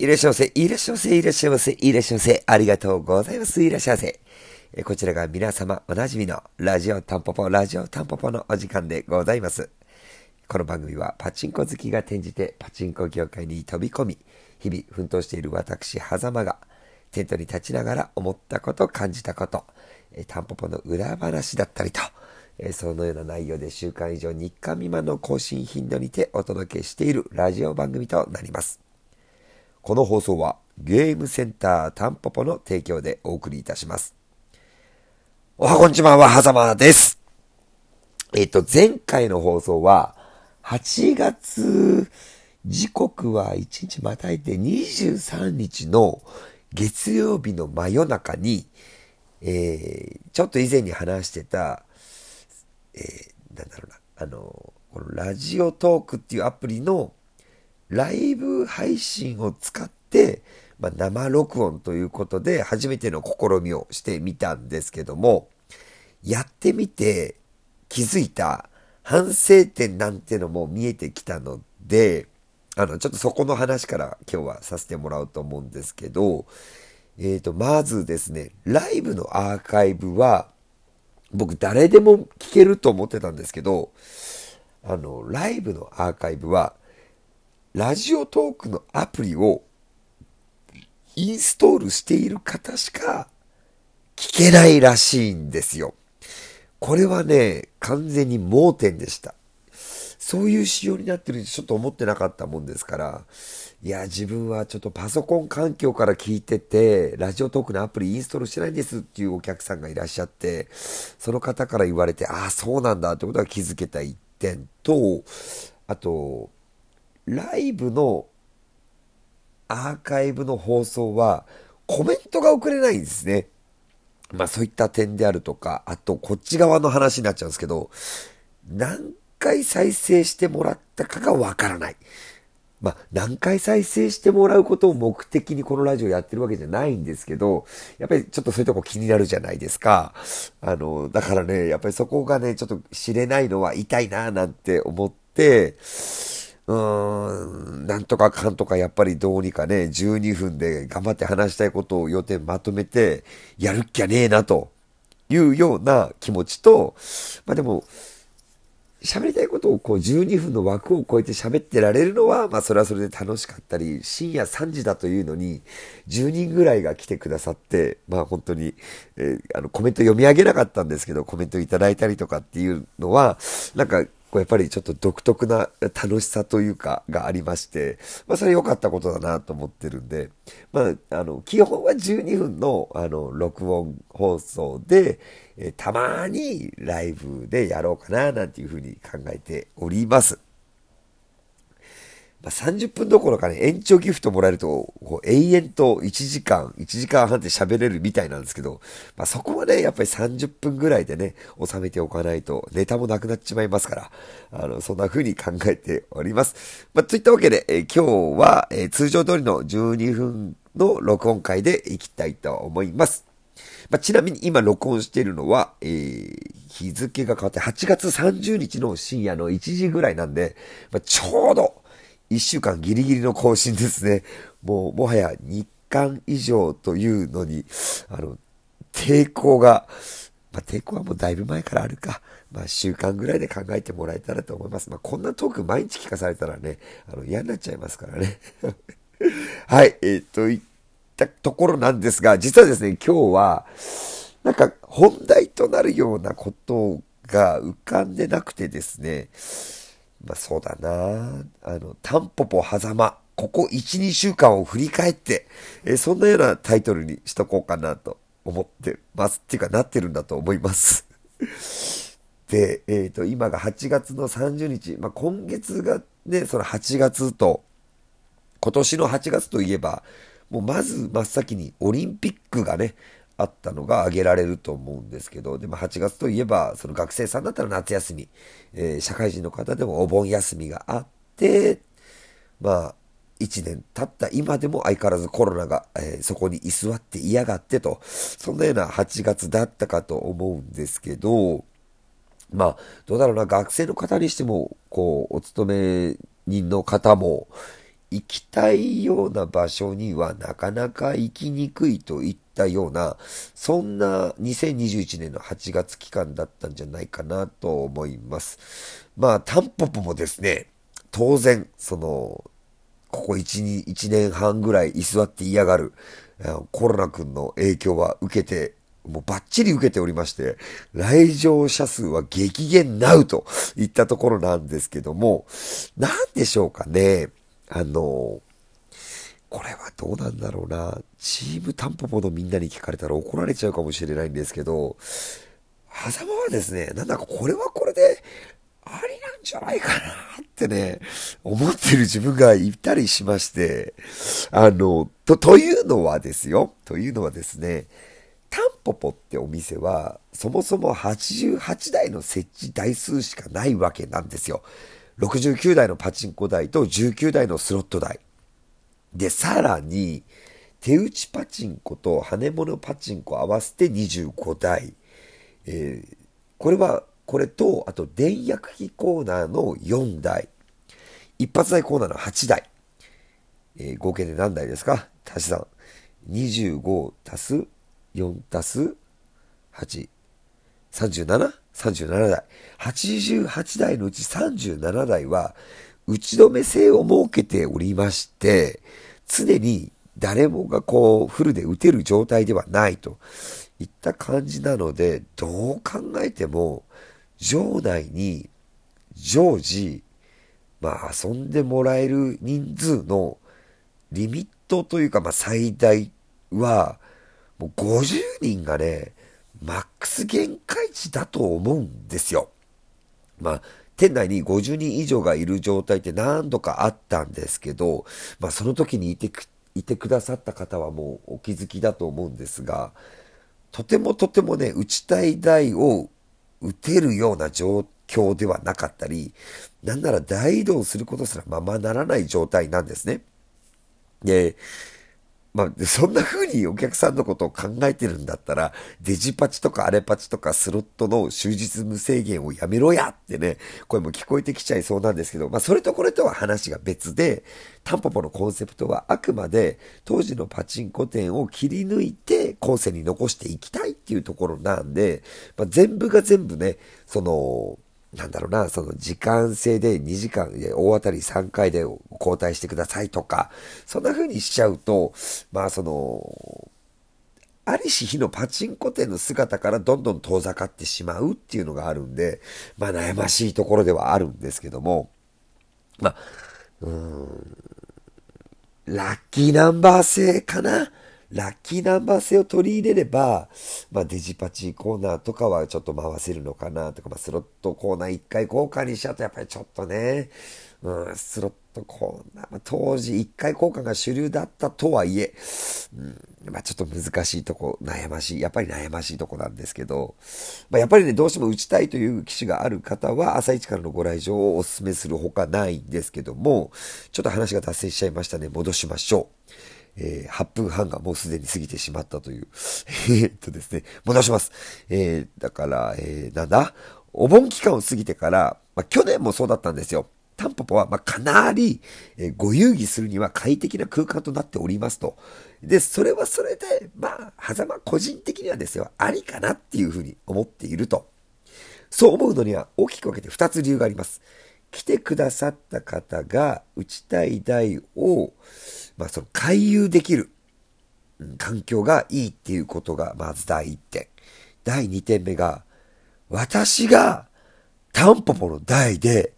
いらっしゃいませ、いらっしゃいませ、いらっしゃいませ、いらっしゃいませ、ありがとうございます、いらっしゃいませ。えこちらが皆様おなじみのラジオタンポポ、ラジオタンポポのお時間でございます。この番組はパチンコ好きが転じてパチンコ業界に飛び込み、日々奮闘している私、狭間がテントに立ちながら思ったこと、感じたこと、えタンポポの裏話だったりと、えそのような内容で週間以上日間未満の更新頻度にてお届けしているラジオ番組となります。この放送はゲームセンタータンポポの提供でお送りいたします。おはこんちまは、はざまです。えっ、と、前回の放送は、8月、時刻は1日またいて23日の月曜日の真夜中に、えー、ちょっと以前に話してた、えー、なんだろうな、あの、このラジオトークっていうアプリのライブ配信を使って、まあ、生録音ということで初めての試みをしてみたんですけども、やってみて気づいた。反省点なんてのも見えてきたので、あの、ちょっとそこの話から今日はさせてもらおうと思うんですけど、えっ、ー、と、まずですね、ライブのアーカイブは、僕誰でも聞けると思ってたんですけど、あの、ライブのアーカイブは、ラジオトークのアプリをインストールしている方しか聞けないらしいんですよ。これはね、完全に盲点でした。そういう仕様になってるってちょっと思ってなかったもんですから、いや、自分はちょっとパソコン環境から聞いてて、ラジオトークのアプリインストールしてないんですっていうお客さんがいらっしゃって、その方から言われて、ああ、そうなんだってことは気づけた一点と、あと、ライブのアーカイブの放送はコメントが送れないんですね。まあそういった点であるとか、あとこっち側の話になっちゃうんですけど、何回再生してもらったかがわからない。まあ、何回再生してもらうことを目的にこのラジオやってるわけじゃないんですけど、やっぱりちょっとそういうとこ気になるじゃないですか。あの、だからね、やっぱりそこがね、ちょっと知れないのは痛いなぁなんて思って、うーん、なんとかかんとかやっぱりどうにかね、12分で頑張って話したいことを予定まとめて、やるっきゃねえな、というような気持ちと、まあでも、喋りたいことをこう12分の枠を超えて喋ってられるのは、まあそれはそれで楽しかったり、深夜3時だというのに、10人ぐらいが来てくださって、まあ本当に、えー、あのコメント読み上げなかったんですけど、コメントいただいたりとかっていうのは、なんかこうやっぱりちょっと独特な楽しさというかがありまして、まあそれ良かったことだなと思ってるんで、まああの、基本は12分のあの、録音放送で、えたまにライブでやろうかななんていうふうに考えております。まあ、30分どころかね、延長ギフトもらえると、永遠と1時間、1時間半で喋れるみたいなんですけど、まあ、そこはね、やっぱり30分ぐらいでね、収めておかないと、ネタもなくなっちまいますから、あの、そんな風に考えております。まあ、といったわけで、えー、今日は、えー、通常通りの12分の録音会でいきたいと思います。まあ、ちなみに今録音しているのは、えー、日付が変わって8月30日の深夜の1時ぐらいなんで、まあ、ちょうど、一週間ギリギリの更新ですね。もう、もはや日間以上というのに、あの、抵抗が、まあ、抵抗はもうだいぶ前からあるか。まあ、週間ぐらいで考えてもらえたらと思います。まあ、こんなトーク毎日聞かされたらね、あの、嫌になっちゃいますからね。はい、えー、といったところなんですが、実はですね、今日は、なんか本題となるようなことが浮かんでなくてですね、まあそうだなあの、タンポポ狭間、ここ1、2週間を振り返って、えー、そんなようなタイトルにしとこうかなと思ってます。っていうかなってるんだと思います。で、えっ、ー、と、今が8月の30日、まあ今月がね、その8月と、今年の8月といえば、もうまず真っ先にオリンピックがね、あったのが挙げられると思うんですけど、でも8月といえば、その学生さんだったら夏休み、えー、社会人の方でもお盆休みがあって、まあ、1年経った今でも相変わらずコロナが、えー、そこに居座って嫌がってと、そんなような8月だったかと思うんですけど、まあ、どうだろうな、学生の方にしても、こう、お勤め人の方も、行きたいような場所にはなかなか行きにくいといったような、そんな2021年の8月期間だったんじゃないかなと思います。まあ、タンポポもですね、当然、その、ここ1、1年半ぐらい居座って嫌がる、コロナ君の影響は受けてもうバッチリ受けておりまして、来場者数は激減なうといったところなんですけども、なんでしょうかね。あの、これはどうなんだろうな。チームタンポポのみんなに聞かれたら怒られちゃうかもしれないんですけど、狭間はですね、なんだかこれはこれで、ありなんじゃないかなってね、思ってる自分がいたりしまして、あの、と、というのはですよ。というのはですね、タンポポってお店は、そもそも88台の設置台数しかないわけなんですよ。69台のパチンコ台と19台のスロット台。で、さらに、手打ちパチンコと羽物パチンコ合わせて25台。えー、これは、これと、あと電薬機コーナーの4台。一発台コーナーの8台。えー、合計で何台ですか？足し算。25足す4足す8。37?37 37台。88台のうち37台は、打ち止め性を設けておりまして、常に誰もがこう、フルで打てる状態ではないといった感じなので、どう考えても、場内に常時、まあ遊んでもらえる人数のリミットというか、まあ最大は、もう50人がね、マックス限界値だと思うんですよ。まあ、店内に50人以上がいる状態って何度かあったんですけど、まあその時にいてく、いてくださった方はもうお気づきだと思うんですが、とてもとてもね、打ちたい台を打てるような状況ではなかったり、なんなら大移動することすらままならない状態なんですね。で、まあ、そんな風にお客さんのことを考えてるんだったら、デジパチとかアレパチとかスロットの終日無制限をやめろやってね、声も聞こえてきちゃいそうなんですけど、まあ、それとこれとは話が別で、タンポポのコンセプトはあくまで当時のパチンコ店を切り抜いて後世に残していきたいっていうところなんで、まあ、全部が全部ね、その、なんだろうな、その時間制で2時間、大当たり3回で交代してくださいとか、そんな風にしちゃうと、まあその、ありし日のパチンコ店の姿からどんどん遠ざかってしまうっていうのがあるんで、まあ悩ましいところではあるんですけども、まあ、うーん、ラッキーナンバー制かな？ラッキーナンバー制を取り入れれば、まあ、デジパチコーナーとかはちょっと回せるのかなとか、まあ、スロットコーナー1回交換にしちゃうとやっぱりちょっとね、うん、スロットコーナー、まあ、当時1回交換が主流だったとはいえ、うん、まあ、ちょっと難しいとこ、悩ましい、やっぱり悩ましいとこなんですけど、まあ、やっぱりね、どうしても打ちたいという機種がある方は、朝一からのご来場をお勧めするほかないんですけども、ちょっと話が脱線しちゃいましたね。戻しましょう。えー、8分半がもうすでに過ぎてしまったという。えっとですね、戻します。えー、だから、えー、なんだ？お盆期間を過ぎてから、まあ、去年もそうだったんですよ。タンポポは、まあ、かなり、え、ご遊戯するには快適な空間となっておりますと。で、それはそれで、まあ、狭間個人的にはですよ、ありかなっていうふうに思っていると。そう思うのには大きく分けて2つ理由があります。来てくださった方が打ちたい台を、まあその回遊できる、環境がいいっていうことがまず第1点。第2点目が、私がタンポポの台で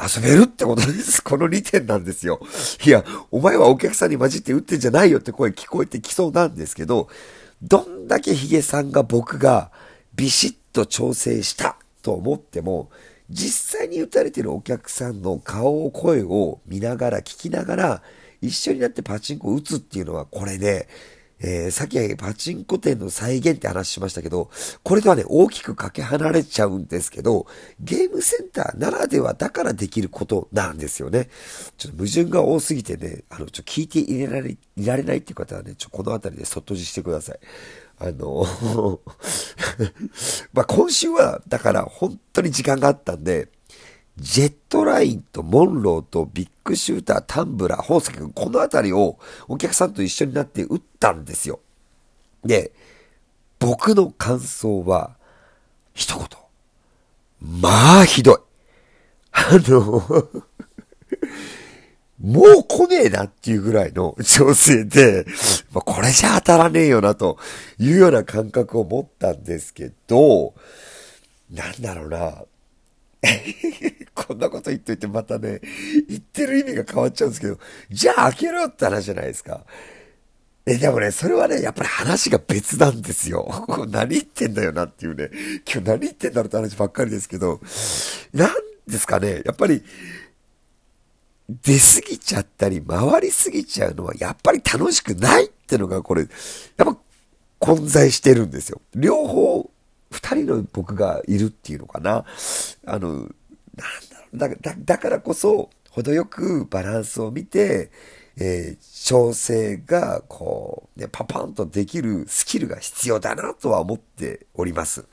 遊べるってことです。この2点なんですよ。いや、お前はお客さんに混じって打ってんじゃないよって声聞こえてきそうなんですけど、どんだけヒゲさんが僕がビシッと調整したと思っても、実際に打たれてるお客さんの顔を、声を見ながら、聞きながら、一緒になってパチンコを打つっていうのは、これね、えー、さっきパチンコ店の再現って話しましたけど、これとはね、大きくかけ離れちゃうんですけど、ゲームセンターならではだからできることなんですよね。ちょっと矛盾が多すぎてね、あの、ちょ、聞いていられ、いられないっていう方はね、ちょ、この辺りでそっとじしてください。あの ま今週は、だから本当に時間があったんで、ジェットラインとモンローとビッグシューター、タンブラー、宝石君、このあたりをお客さんと一緒になって打ったんですよ。で、僕の感想は、一言。まあ、ひどい。あの もう来ねえなっていうぐらいの調整で、これじゃ当たらねえよなというような感覚を持ったんですけど、なんだろうな。こんなこと言っといてまたね、言ってる意味が変わっちゃうんですけど、じゃあ開けろって話じゃないですか。え、でもね、それはね、やっぱり話が別なんですよ。何言ってんだよなっていうね。今日何言ってんだろうって話ばっかりですけど、なんですかね、やっぱり、出過ぎちゃったり、回りすぎちゃうのは、やっぱり楽しくないってのが、これ、やっぱ混在してるんですよ。両方、二人の僕がいるっていうのかな。あの、なんだろう、だだからこそ、程よくバランスを見て、えー、調整が、こう、ね、パパンとできるスキルが必要だなとは思っております。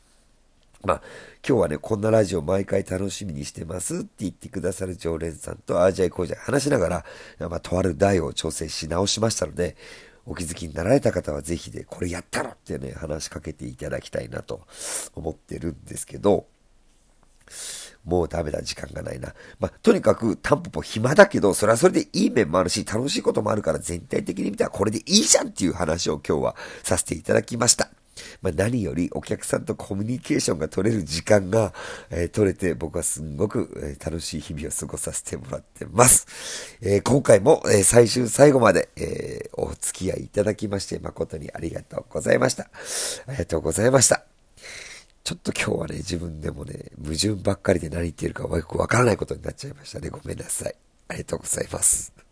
まあ、今日はね、こんなラジオ毎回楽しみにしてますって言ってくださる常連さんとアージャイコージャイ話しながら、まあ、とある台を調整し直しましたので、お気づきになられた方はぜひで、これやったろってね、話しかけていただきたいなと思ってるんですけど、もうダメだ、時間がないな。まあ、とにかく、タンポポ暇だけど、それはそれでいい面もあるし、楽しいこともあるから、全体的に見たらこれでいいじゃんっていう話を今日はさせていただきました。まあ、何よりお客さんとコミュニケーションが取れる時間が、えー、取れて僕はすんごく、えー、楽しい日々を過ごさせてもらってます。えー、今回も、え最終最後まで、えお付き合いいただきまして誠にありがとうございました。ありがとうございました。ちょっと今日はね、自分でもね、矛盾ばっかりで何言ってるかよくわからないことになっちゃいましたね。ごめんなさい。ありがとうございます。